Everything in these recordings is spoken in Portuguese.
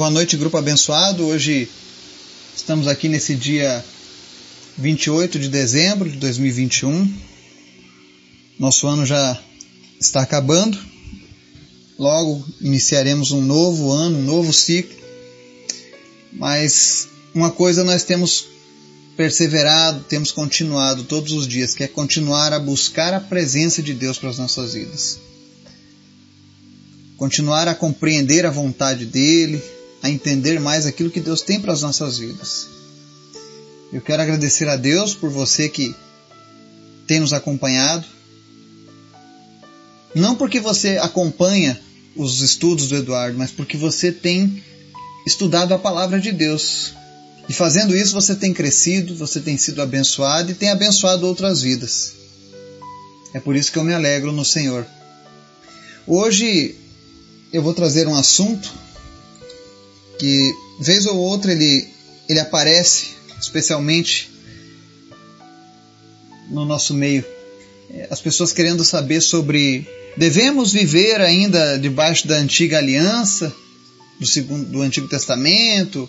Boa noite, grupo abençoado. Hoje estamos aqui nesse dia 28 de dezembro de 2021. Nosso ano já está acabando. Logo iniciaremos um novo ano, um novo ciclo. Mas uma coisa nós temos perseverado, temos continuado todos os dias, que é continuar a buscar a presença de Deus para as nossas vidas. Continuar a compreender a vontade dele, a entender mais aquilo que Deus tem para as nossas vidas. Eu quero agradecer a Deus por você que tem nos acompanhado. Não porque você acompanha os estudos do Eduardo, mas porque você tem estudado a palavra de Deus. E fazendo isso você tem crescido, você tem sido abençoado e tem abençoado outras vidas. É por isso que eu me alegro no Senhor. Hoje eu vou trazer um assunto que vez ou outra ele, ele aparece, especialmente no nosso meio. É, as pessoas querendo saber sobre devemos viver ainda debaixo da antiga aliança, do, segundo, do Antigo Testamento,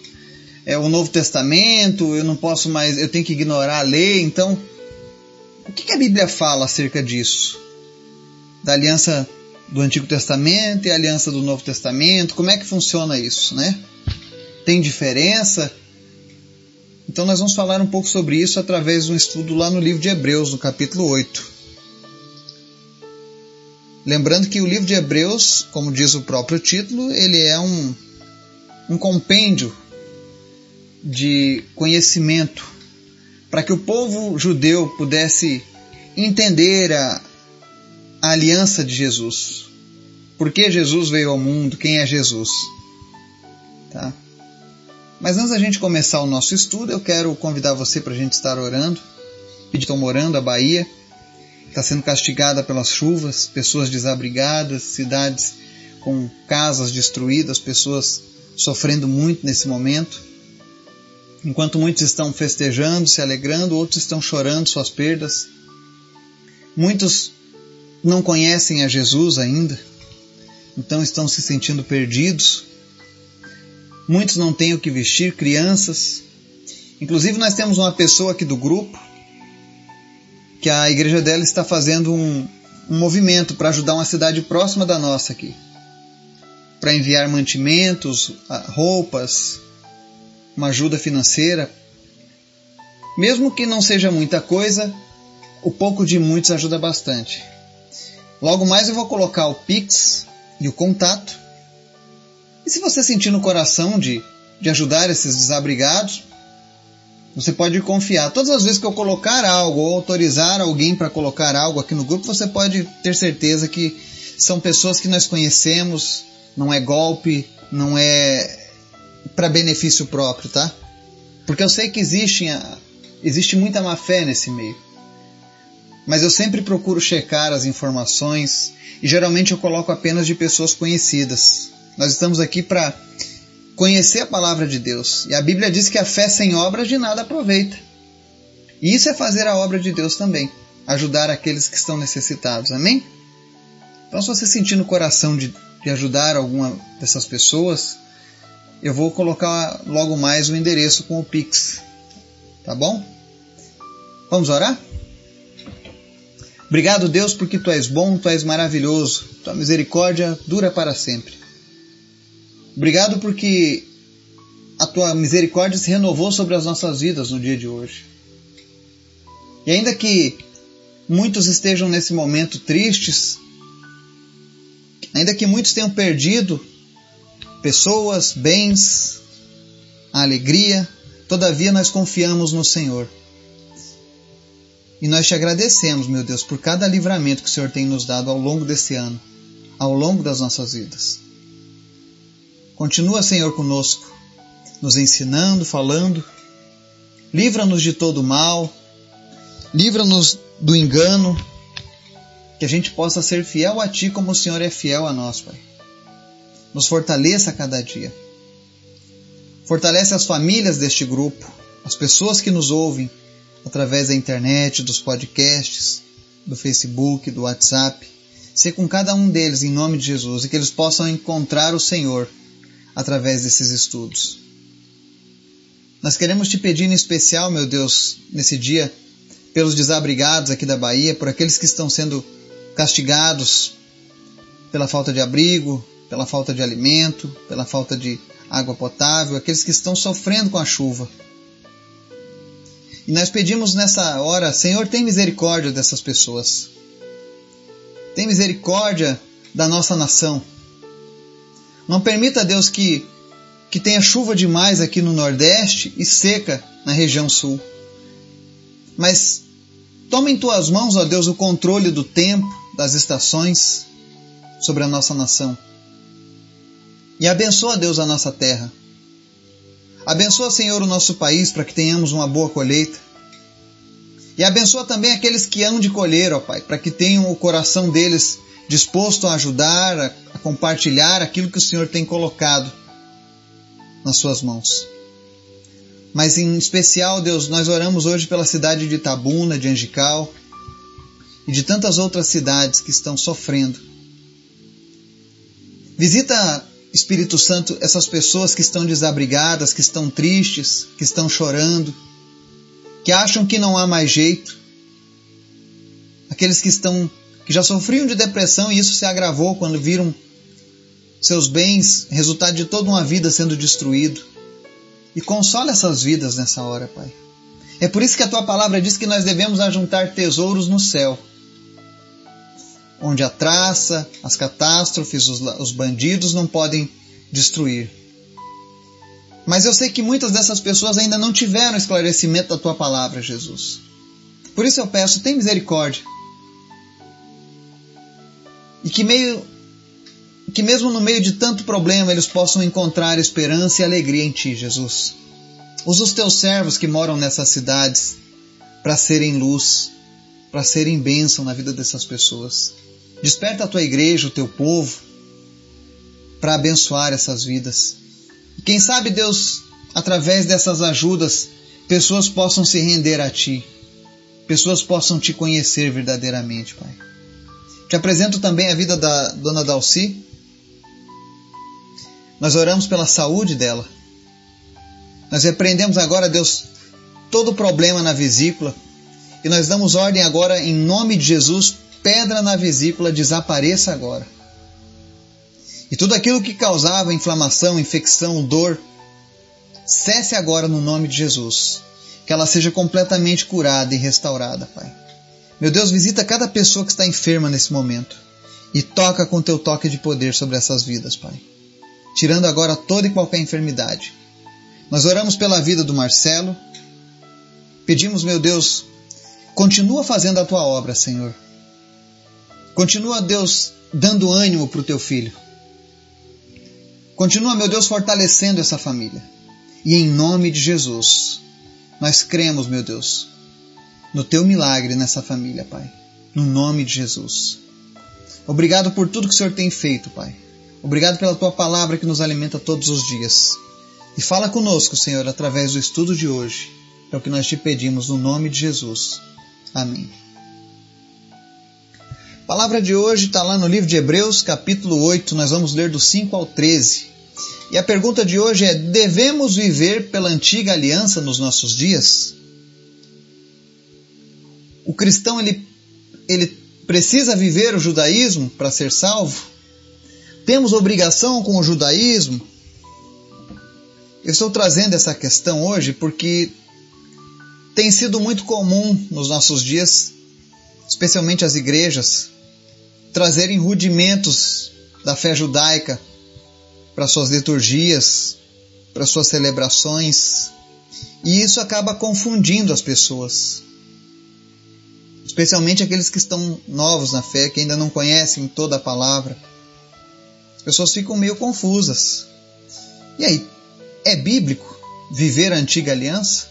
é o Novo Testamento, eu não posso mais, eu tenho que ignorar a lei. Então, o que, que a Bíblia fala acerca disso? Da aliança do Antigo Testamento e a aliança do Novo Testamento? Como é que funciona isso, né? Tem diferença? Então nós vamos falar um pouco sobre isso através de um estudo lá no livro de Hebreus, no capítulo 8. Lembrando que o livro de Hebreus, como diz o próprio título, ele é um, um compêndio de conhecimento para que o povo judeu pudesse entender a, a aliança de Jesus. Por que Jesus veio ao mundo? Quem é Jesus? Tá? Mas antes da gente começar o nosso estudo, eu quero convidar você para a gente estar orando. Estão morando a Bahia, está sendo castigada pelas chuvas, pessoas desabrigadas, cidades com casas destruídas, pessoas sofrendo muito nesse momento. Enquanto muitos estão festejando, se alegrando, outros estão chorando suas perdas. Muitos não conhecem a Jesus ainda, então estão se sentindo perdidos. Muitos não têm o que vestir, crianças. Inclusive, nós temos uma pessoa aqui do grupo que a igreja dela está fazendo um, um movimento para ajudar uma cidade próxima da nossa aqui para enviar mantimentos, roupas, uma ajuda financeira. Mesmo que não seja muita coisa, o pouco de muitos ajuda bastante. Logo mais eu vou colocar o Pix e o contato. E se você sentir no coração de, de ajudar esses desabrigados, você pode confiar. Todas as vezes que eu colocar algo ou autorizar alguém para colocar algo aqui no grupo, você pode ter certeza que são pessoas que nós conhecemos, não é golpe, não é para benefício próprio, tá? Porque eu sei que existe, existe muita má fé nesse meio. Mas eu sempre procuro checar as informações e geralmente eu coloco apenas de pessoas conhecidas. Nós estamos aqui para conhecer a palavra de Deus. E a Bíblia diz que a fé sem obras de nada aproveita. E isso é fazer a obra de Deus também, ajudar aqueles que estão necessitados. Amém? Então, se você sentir no coração de, de ajudar alguma dessas pessoas, eu vou colocar logo mais o endereço com o Pix. Tá bom? Vamos orar? Obrigado, Deus, porque tu és bom, tu és maravilhoso. Tua misericórdia dura para sempre. Obrigado porque a tua misericórdia se renovou sobre as nossas vidas no dia de hoje. E ainda que muitos estejam nesse momento tristes, ainda que muitos tenham perdido pessoas, bens, a alegria, todavia nós confiamos no Senhor. E nós te agradecemos, meu Deus, por cada livramento que o Senhor tem nos dado ao longo desse ano, ao longo das nossas vidas. Continua, Senhor, conosco, nos ensinando, falando. Livra-nos de todo mal, livra-nos do engano, que a gente possa ser fiel a Ti como o Senhor é fiel a nós, Pai nos fortaleça a cada dia. Fortalece as famílias deste grupo, as pessoas que nos ouvem através da internet, dos podcasts, do Facebook, do WhatsApp. Ser com cada um deles em nome de Jesus e que eles possam encontrar o Senhor através desses estudos. Nós queremos te pedir em especial, meu Deus, nesse dia, pelos desabrigados aqui da Bahia, por aqueles que estão sendo castigados pela falta de abrigo, pela falta de alimento, pela falta de água potável, aqueles que estão sofrendo com a chuva. E nós pedimos nessa hora, Senhor, tem misericórdia dessas pessoas. Tem misericórdia da nossa nação. Não permita, Deus, que, que tenha chuva demais aqui no Nordeste e seca na região Sul. Mas toma em tuas mãos, ó Deus, o controle do tempo, das estações sobre a nossa nação. E abençoa, Deus, a nossa terra. Abençoa, Senhor, o nosso país para que tenhamos uma boa colheita. E abençoa também aqueles que hão de colher, ó Pai, para que tenham o coração deles disposto a ajudar, a, compartilhar aquilo que o Senhor tem colocado nas suas mãos. Mas em especial, Deus, nós oramos hoje pela cidade de Itabuna, de Angical e de tantas outras cidades que estão sofrendo. Visita Espírito Santo, essas pessoas que estão desabrigadas, que estão tristes, que estão chorando, que acham que não há mais jeito, aqueles que estão que já sofriam de depressão e isso se agravou quando viram seus bens, resultado de toda uma vida sendo destruído. E consola essas vidas nessa hora, Pai. É por isso que a tua palavra diz que nós devemos ajuntar tesouros no céu onde a traça, as catástrofes, os, os bandidos não podem destruir. Mas eu sei que muitas dessas pessoas ainda não tiveram esclarecimento da tua palavra, Jesus. Por isso eu peço, tem misericórdia. E que meio que mesmo no meio de tanto problema eles possam encontrar esperança e alegria em ti, Jesus. Usa os teus servos que moram nessas cidades para serem luz, para serem bênção na vida dessas pessoas. Desperta a tua igreja, o teu povo, para abençoar essas vidas. E quem sabe, Deus, através dessas ajudas, pessoas possam se render a Ti, pessoas possam Te conhecer verdadeiramente, Pai. Te apresento também a vida da dona Dalci. Nós oramos pela saúde dela. Nós repreendemos agora, Deus, todo problema na vesícula. E nós damos ordem agora, em nome de Jesus, pedra na vesícula desapareça agora. E tudo aquilo que causava inflamação, infecção, dor, cesse agora no nome de Jesus. Que ela seja completamente curada e restaurada, Pai. Meu Deus, visita cada pessoa que está enferma nesse momento e toca com teu toque de poder sobre essas vidas, Pai. Tirando agora toda e qualquer enfermidade. Nós oramos pela vida do Marcelo. Pedimos, meu Deus, continua fazendo a tua obra, Senhor. Continua, Deus, dando ânimo para o teu filho. Continua, meu Deus, fortalecendo essa família. E em nome de Jesus, nós cremos, meu Deus, no teu milagre nessa família, Pai. No nome de Jesus. Obrigado por tudo que o Senhor tem feito, Pai. Obrigado pela tua palavra que nos alimenta todos os dias. E fala conosco, Senhor, através do estudo de hoje. É o que nós te pedimos no nome de Jesus. Amém. A palavra de hoje está lá no livro de Hebreus, capítulo 8, nós vamos ler do 5 ao 13. E a pergunta de hoje é: devemos viver pela antiga aliança nos nossos dias? O cristão ele, ele precisa viver o judaísmo para ser salvo? Temos obrigação com o judaísmo? Eu estou trazendo essa questão hoje porque tem sido muito comum nos nossos dias, especialmente as igrejas, trazerem rudimentos da fé judaica para suas liturgias, para suas celebrações, e isso acaba confundindo as pessoas. Especialmente aqueles que estão novos na fé, que ainda não conhecem toda a palavra. As pessoas ficam meio confusas. E aí, é bíblico viver a antiga aliança?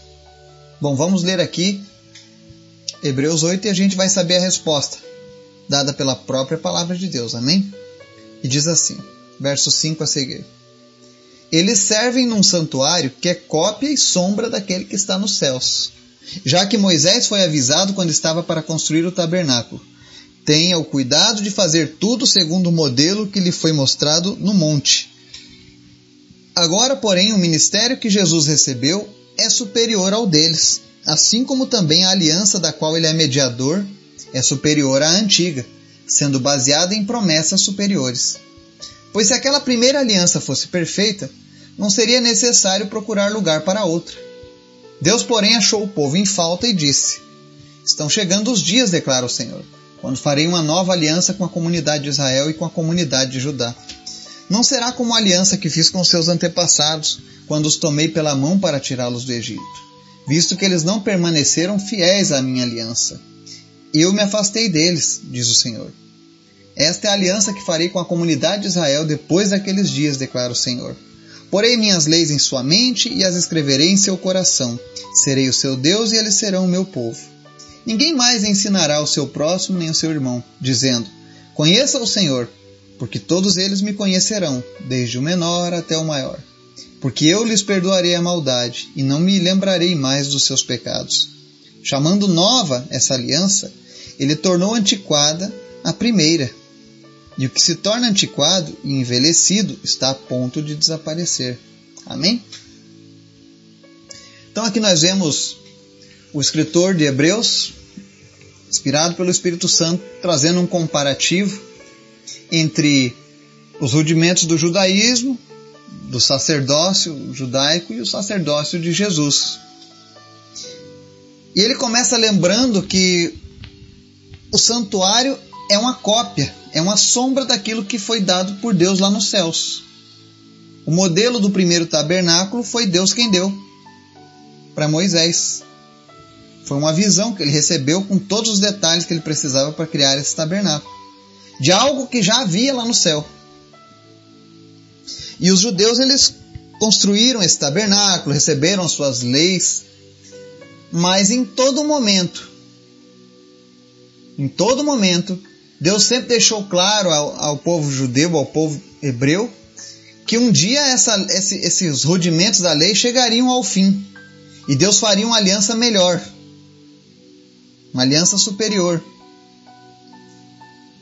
Bom, vamos ler aqui Hebreus 8 e a gente vai saber a resposta dada pela própria palavra de Deus. Amém? E diz assim, verso 5 a seguir. Eles servem num santuário que é cópia e sombra daquele que está nos céus. Já que Moisés foi avisado quando estava para construir o tabernáculo. Tenha o cuidado de fazer tudo segundo o modelo que lhe foi mostrado no monte. Agora, porém, o ministério que Jesus recebeu é superior ao deles, assim como também a aliança da qual ele é mediador é superior à antiga, sendo baseada em promessas superiores. Pois se aquela primeira aliança fosse perfeita, não seria necessário procurar lugar para outra. Deus, porém, achou o povo em falta e disse: Estão chegando os dias, declara o Senhor, quando farei uma nova aliança com a comunidade de Israel e com a comunidade de Judá. Não será como a aliança que fiz com seus antepassados, quando os tomei pela mão para tirá-los do Egito, visto que eles não permaneceram fiéis à minha aliança. Eu me afastei deles, diz o Senhor. Esta é a aliança que farei com a comunidade de Israel depois daqueles dias, declara o Senhor. Porei minhas leis em sua mente e as escreverei em seu coração. Serei o seu Deus e eles serão o meu povo. Ninguém mais ensinará o seu próximo nem o seu irmão, dizendo: Conheça o Senhor, porque todos eles me conhecerão, desde o menor até o maior. Porque eu lhes perdoarei a maldade e não me lembrarei mais dos seus pecados. Chamando nova essa aliança, ele tornou antiquada a primeira. E o que se torna antiquado e envelhecido está a ponto de desaparecer. Amém? Então aqui nós vemos o escritor de Hebreus, inspirado pelo Espírito Santo, trazendo um comparativo entre os rudimentos do judaísmo, do sacerdócio judaico e o sacerdócio de Jesus. E ele começa lembrando que o santuário é uma cópia, é uma sombra daquilo que foi dado por Deus lá nos céus. O modelo do primeiro tabernáculo foi Deus quem deu para Moisés. Foi uma visão que ele recebeu com todos os detalhes que ele precisava para criar esse tabernáculo. De algo que já havia lá no céu. E os judeus eles construíram esse tabernáculo, receberam as suas leis, mas em todo momento em todo momento, Deus sempre deixou claro ao, ao povo judeu, ao povo hebreu, que um dia essa, esse, esses rudimentos da lei chegariam ao fim e Deus faria uma aliança melhor, uma aliança superior.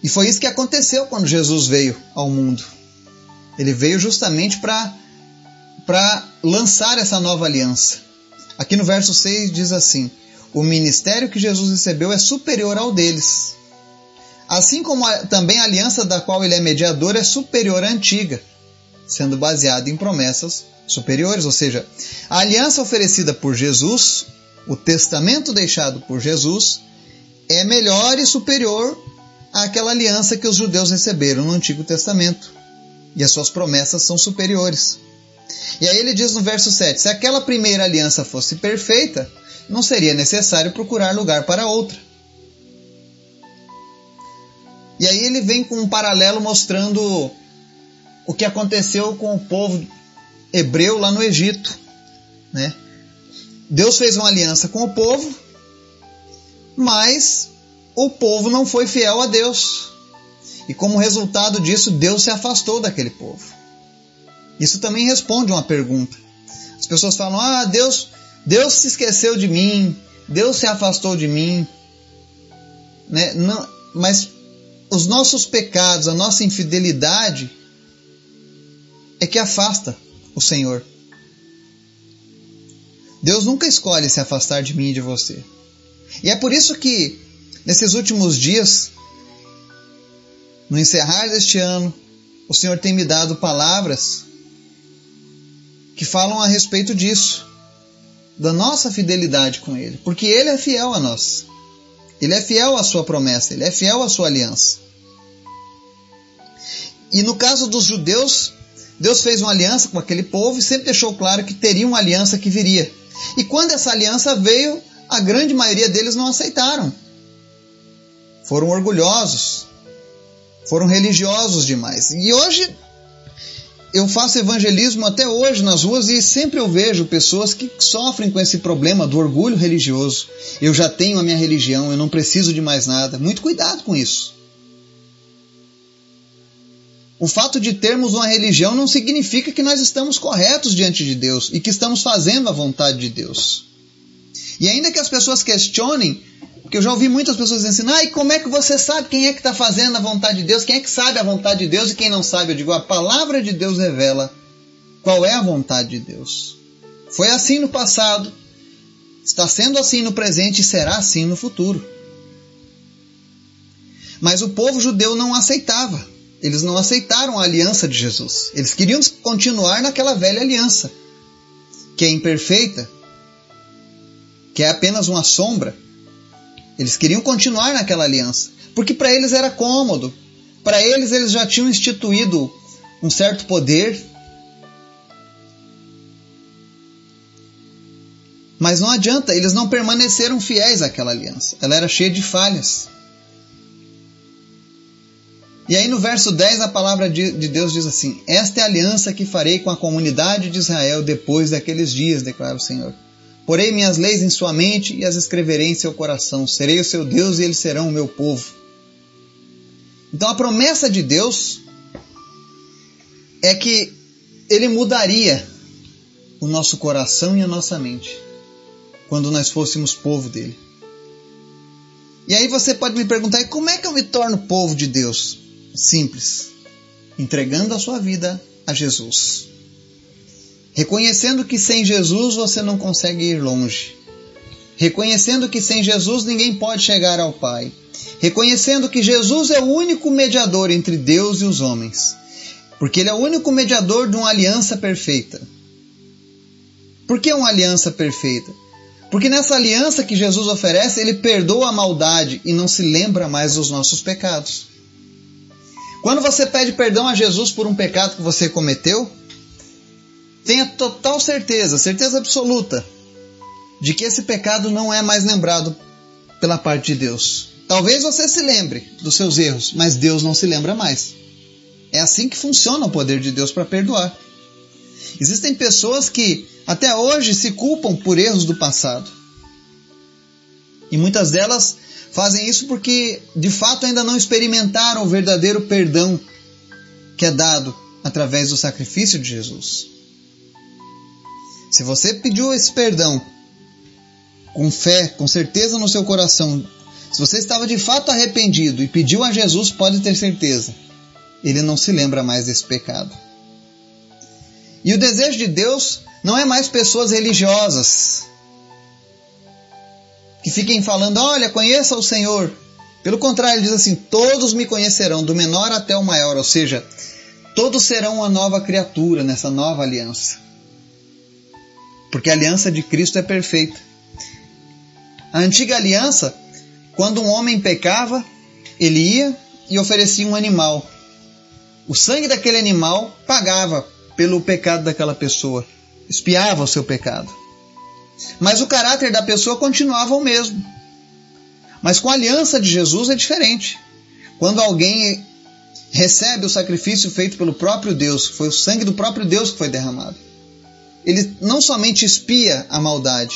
E foi isso que aconteceu quando Jesus veio ao mundo. Ele veio justamente para lançar essa nova aliança. Aqui no verso 6 diz assim: o ministério que Jesus recebeu é superior ao deles. Assim como a, também a aliança da qual ele é mediador é superior à antiga, sendo baseada em promessas superiores, ou seja, a aliança oferecida por Jesus, o testamento deixado por Jesus, é melhor e superior àquela aliança que os judeus receberam no Antigo Testamento. E as suas promessas são superiores. E aí ele diz no verso 7: se aquela primeira aliança fosse perfeita, não seria necessário procurar lugar para outra. E aí ele vem com um paralelo mostrando o que aconteceu com o povo hebreu lá no Egito. Né? Deus fez uma aliança com o povo, mas o povo não foi fiel a Deus. E como resultado disso, Deus se afastou daquele povo. Isso também responde uma pergunta. As pessoas falam: Ah, Deus Deus se esqueceu de mim, Deus se afastou de mim. Né? Não, mas os nossos pecados, a nossa infidelidade é que afasta o Senhor. Deus nunca escolhe se afastar de mim e de você. E é por isso que, nesses últimos dias, no encerrar deste ano, o Senhor tem me dado palavras que falam a respeito disso da nossa fidelidade com Ele, porque Ele é fiel a nós. Ele é fiel à sua promessa, Ele é fiel à sua aliança. E no caso dos judeus, Deus fez uma aliança com aquele povo e sempre deixou claro que teria uma aliança que viria. E quando essa aliança veio, a grande maioria deles não aceitaram. Foram orgulhosos, foram religiosos demais. E hoje eu faço evangelismo até hoje nas ruas e sempre eu vejo pessoas que sofrem com esse problema do orgulho religioso. Eu já tenho a minha religião, eu não preciso de mais nada. Muito cuidado com isso. O fato de termos uma religião não significa que nós estamos corretos diante de Deus e que estamos fazendo a vontade de Deus. E ainda que as pessoas questionem, porque eu já ouvi muitas pessoas assim, ah, e como é que você sabe quem é que está fazendo a vontade de Deus? Quem é que sabe a vontade de Deus e quem não sabe? Eu digo, a palavra de Deus revela qual é a vontade de Deus. Foi assim no passado, está sendo assim no presente e será assim no futuro. Mas o povo judeu não aceitava. Eles não aceitaram a aliança de Jesus. Eles queriam continuar naquela velha aliança, que é imperfeita, que é apenas uma sombra. Eles queriam continuar naquela aliança, porque para eles era cômodo. Para eles, eles já tinham instituído um certo poder. Mas não adianta, eles não permaneceram fiéis àquela aliança. Ela era cheia de falhas. E aí no verso 10 a palavra de Deus diz assim: Esta é a aliança que farei com a comunidade de Israel depois daqueles dias, declara o Senhor. Porei minhas leis em sua mente e as escreverei em seu coração. Serei o seu Deus e eles serão o meu povo. Então a promessa de Deus é que ele mudaria o nosso coração e a nossa mente quando nós fôssemos povo dele. E aí você pode me perguntar: e como é que eu me torno povo de Deus? Simples. Entregando a sua vida a Jesus. Reconhecendo que sem Jesus você não consegue ir longe. Reconhecendo que sem Jesus ninguém pode chegar ao Pai. Reconhecendo que Jesus é o único mediador entre Deus e os homens. Porque Ele é o único mediador de uma aliança perfeita. Por que uma aliança perfeita? Porque nessa aliança que Jesus oferece, Ele perdoa a maldade e não se lembra mais dos nossos pecados. Quando você pede perdão a Jesus por um pecado que você cometeu, tenha total certeza, certeza absoluta, de que esse pecado não é mais lembrado pela parte de Deus. Talvez você se lembre dos seus erros, mas Deus não se lembra mais. É assim que funciona o poder de Deus para perdoar. Existem pessoas que até hoje se culpam por erros do passado. E muitas delas fazem isso porque de fato ainda não experimentaram o verdadeiro perdão que é dado através do sacrifício de Jesus. Se você pediu esse perdão com fé, com certeza no seu coração, se você estava de fato arrependido e pediu a Jesus, pode ter certeza, ele não se lembra mais desse pecado. E o desejo de Deus não é mais pessoas religiosas que fiquem falando, olha, conheça o Senhor. Pelo contrário, ele diz assim: todos me conhecerão, do menor até o maior, ou seja, todos serão uma nova criatura nessa nova aliança. Porque a aliança de Cristo é perfeita. A antiga aliança, quando um homem pecava, ele ia e oferecia um animal. O sangue daquele animal pagava pelo pecado daquela pessoa, espiava o seu pecado. Mas o caráter da pessoa continuava o mesmo. Mas com a aliança de Jesus é diferente. Quando alguém recebe o sacrifício feito pelo próprio Deus, foi o sangue do próprio Deus que foi derramado. Ele não somente espia a maldade,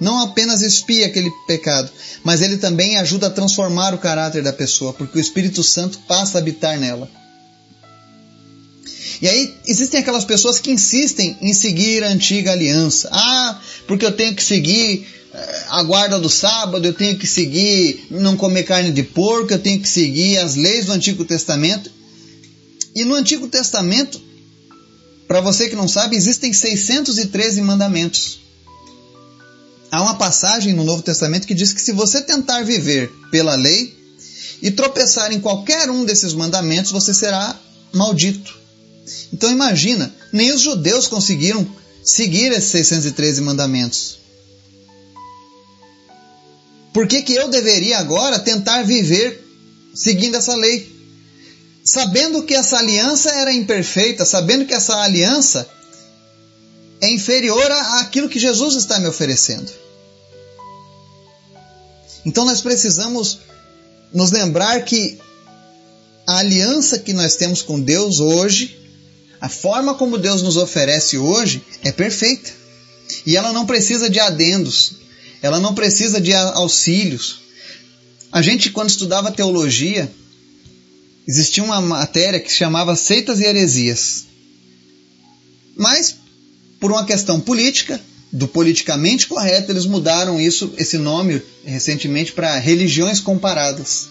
não apenas espia aquele pecado, mas ele também ajuda a transformar o caráter da pessoa, porque o Espírito Santo passa a habitar nela. E aí existem aquelas pessoas que insistem em seguir a antiga aliança. Ah, porque eu tenho que seguir eh, a guarda do sábado, eu tenho que seguir não comer carne de porco, eu tenho que seguir as leis do Antigo Testamento. E no Antigo Testamento, para você que não sabe, existem 613 mandamentos. Há uma passagem no Novo Testamento que diz que se você tentar viver pela lei e tropeçar em qualquer um desses mandamentos, você será maldito. Então imagina, nem os judeus conseguiram seguir esses 613 mandamentos. Por que, que eu deveria agora tentar viver seguindo essa lei? Sabendo que essa aliança era imperfeita, sabendo que essa aliança é inferior àquilo que Jesus está me oferecendo. Então nós precisamos nos lembrar que a aliança que nós temos com Deus hoje a forma como Deus nos oferece hoje é perfeita. E ela não precisa de adendos, ela não precisa de auxílios. A gente, quando estudava teologia, existia uma matéria que se chamava Seitas e Heresias. Mas, por uma questão política, do politicamente correto, eles mudaram isso, esse nome recentemente para religiões comparadas.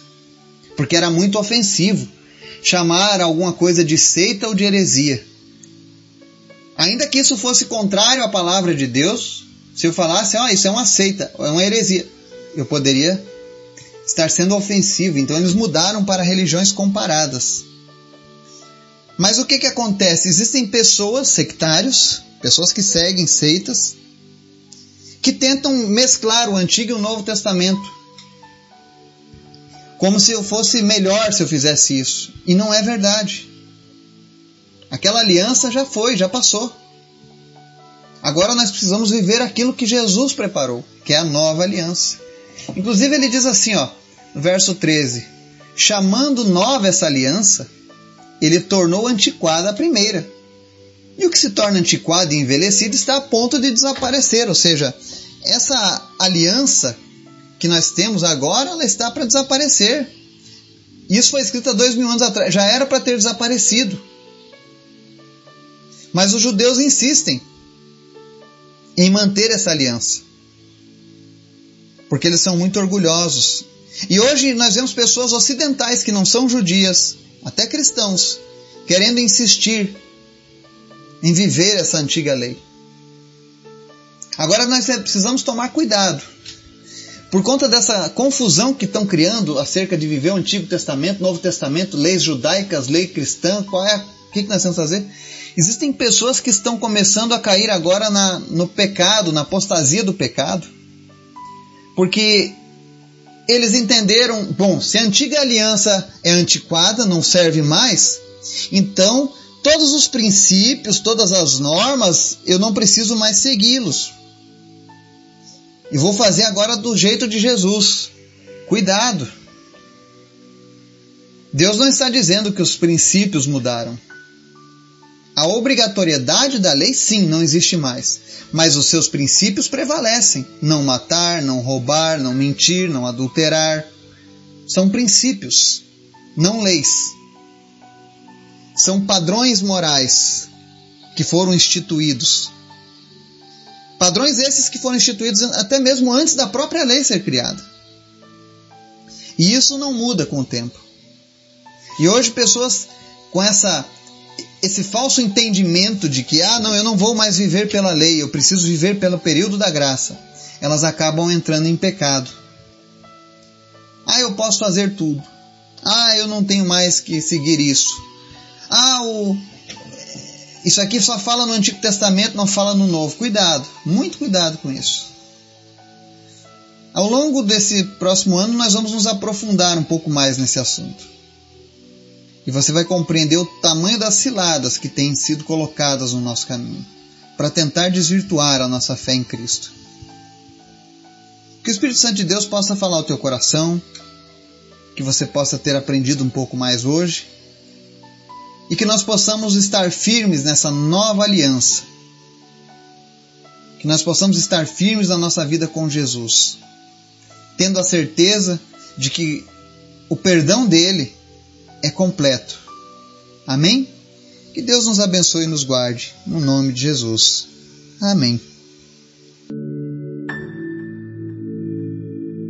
Porque era muito ofensivo chamar alguma coisa de seita ou de heresia. Ainda que isso fosse contrário à palavra de Deus, se eu falasse, ó, oh, isso é uma seita, é uma heresia, eu poderia estar sendo ofensivo. Então eles mudaram para religiões comparadas. Mas o que, que acontece? Existem pessoas, sectários, pessoas que seguem seitas, que tentam mesclar o Antigo e o Novo Testamento. Como se eu fosse melhor se eu fizesse isso. E não é verdade. Aquela aliança já foi, já passou. Agora nós precisamos viver aquilo que Jesus preparou, que é a nova aliança. Inclusive ele diz assim, ó, verso 13: Chamando nova essa aliança, ele tornou antiquada a primeira. E o que se torna antiquado e envelhecido está a ponto de desaparecer, ou seja, essa aliança que nós temos agora, ela está para desaparecer. Isso foi escrito há dois mil anos atrás, já era para ter desaparecido. Mas os judeus insistem em manter essa aliança, porque eles são muito orgulhosos. E hoje nós vemos pessoas ocidentais que não são judias, até cristãos, querendo insistir em viver essa antiga lei. Agora nós precisamos tomar cuidado. Por conta dessa confusão que estão criando acerca de viver o Antigo Testamento, Novo Testamento, leis judaicas, lei cristã, qual é, o que, que nós temos que fazer? Existem pessoas que estão começando a cair agora na, no pecado, na apostasia do pecado, porque eles entenderam, bom, se a antiga aliança é antiquada, não serve mais, então todos os princípios, todas as normas, eu não preciso mais segui-los. E vou fazer agora do jeito de Jesus. Cuidado! Deus não está dizendo que os princípios mudaram. A obrigatoriedade da lei, sim, não existe mais, mas os seus princípios prevalecem: não matar, não roubar, não mentir, não adulterar. São princípios, não leis. São padrões morais que foram instituídos. Padrões esses que foram instituídos até mesmo antes da própria lei ser criada. E isso não muda com o tempo. E hoje pessoas com essa esse falso entendimento de que, ah, não, eu não vou mais viver pela lei, eu preciso viver pelo período da graça, elas acabam entrando em pecado. Ah, eu posso fazer tudo. Ah, eu não tenho mais que seguir isso. Ah, o... isso aqui só fala no Antigo Testamento, não fala no Novo. Cuidado, muito cuidado com isso. Ao longo desse próximo ano, nós vamos nos aprofundar um pouco mais nesse assunto e você vai compreender o tamanho das ciladas que têm sido colocadas no nosso caminho para tentar desvirtuar a nossa fé em Cristo. Que o Espírito Santo de Deus possa falar ao teu coração, que você possa ter aprendido um pouco mais hoje e que nós possamos estar firmes nessa nova aliança. Que nós possamos estar firmes na nossa vida com Jesus, tendo a certeza de que o perdão dele é completo. Amém? Que Deus nos abençoe e nos guarde. No nome de Jesus. Amém.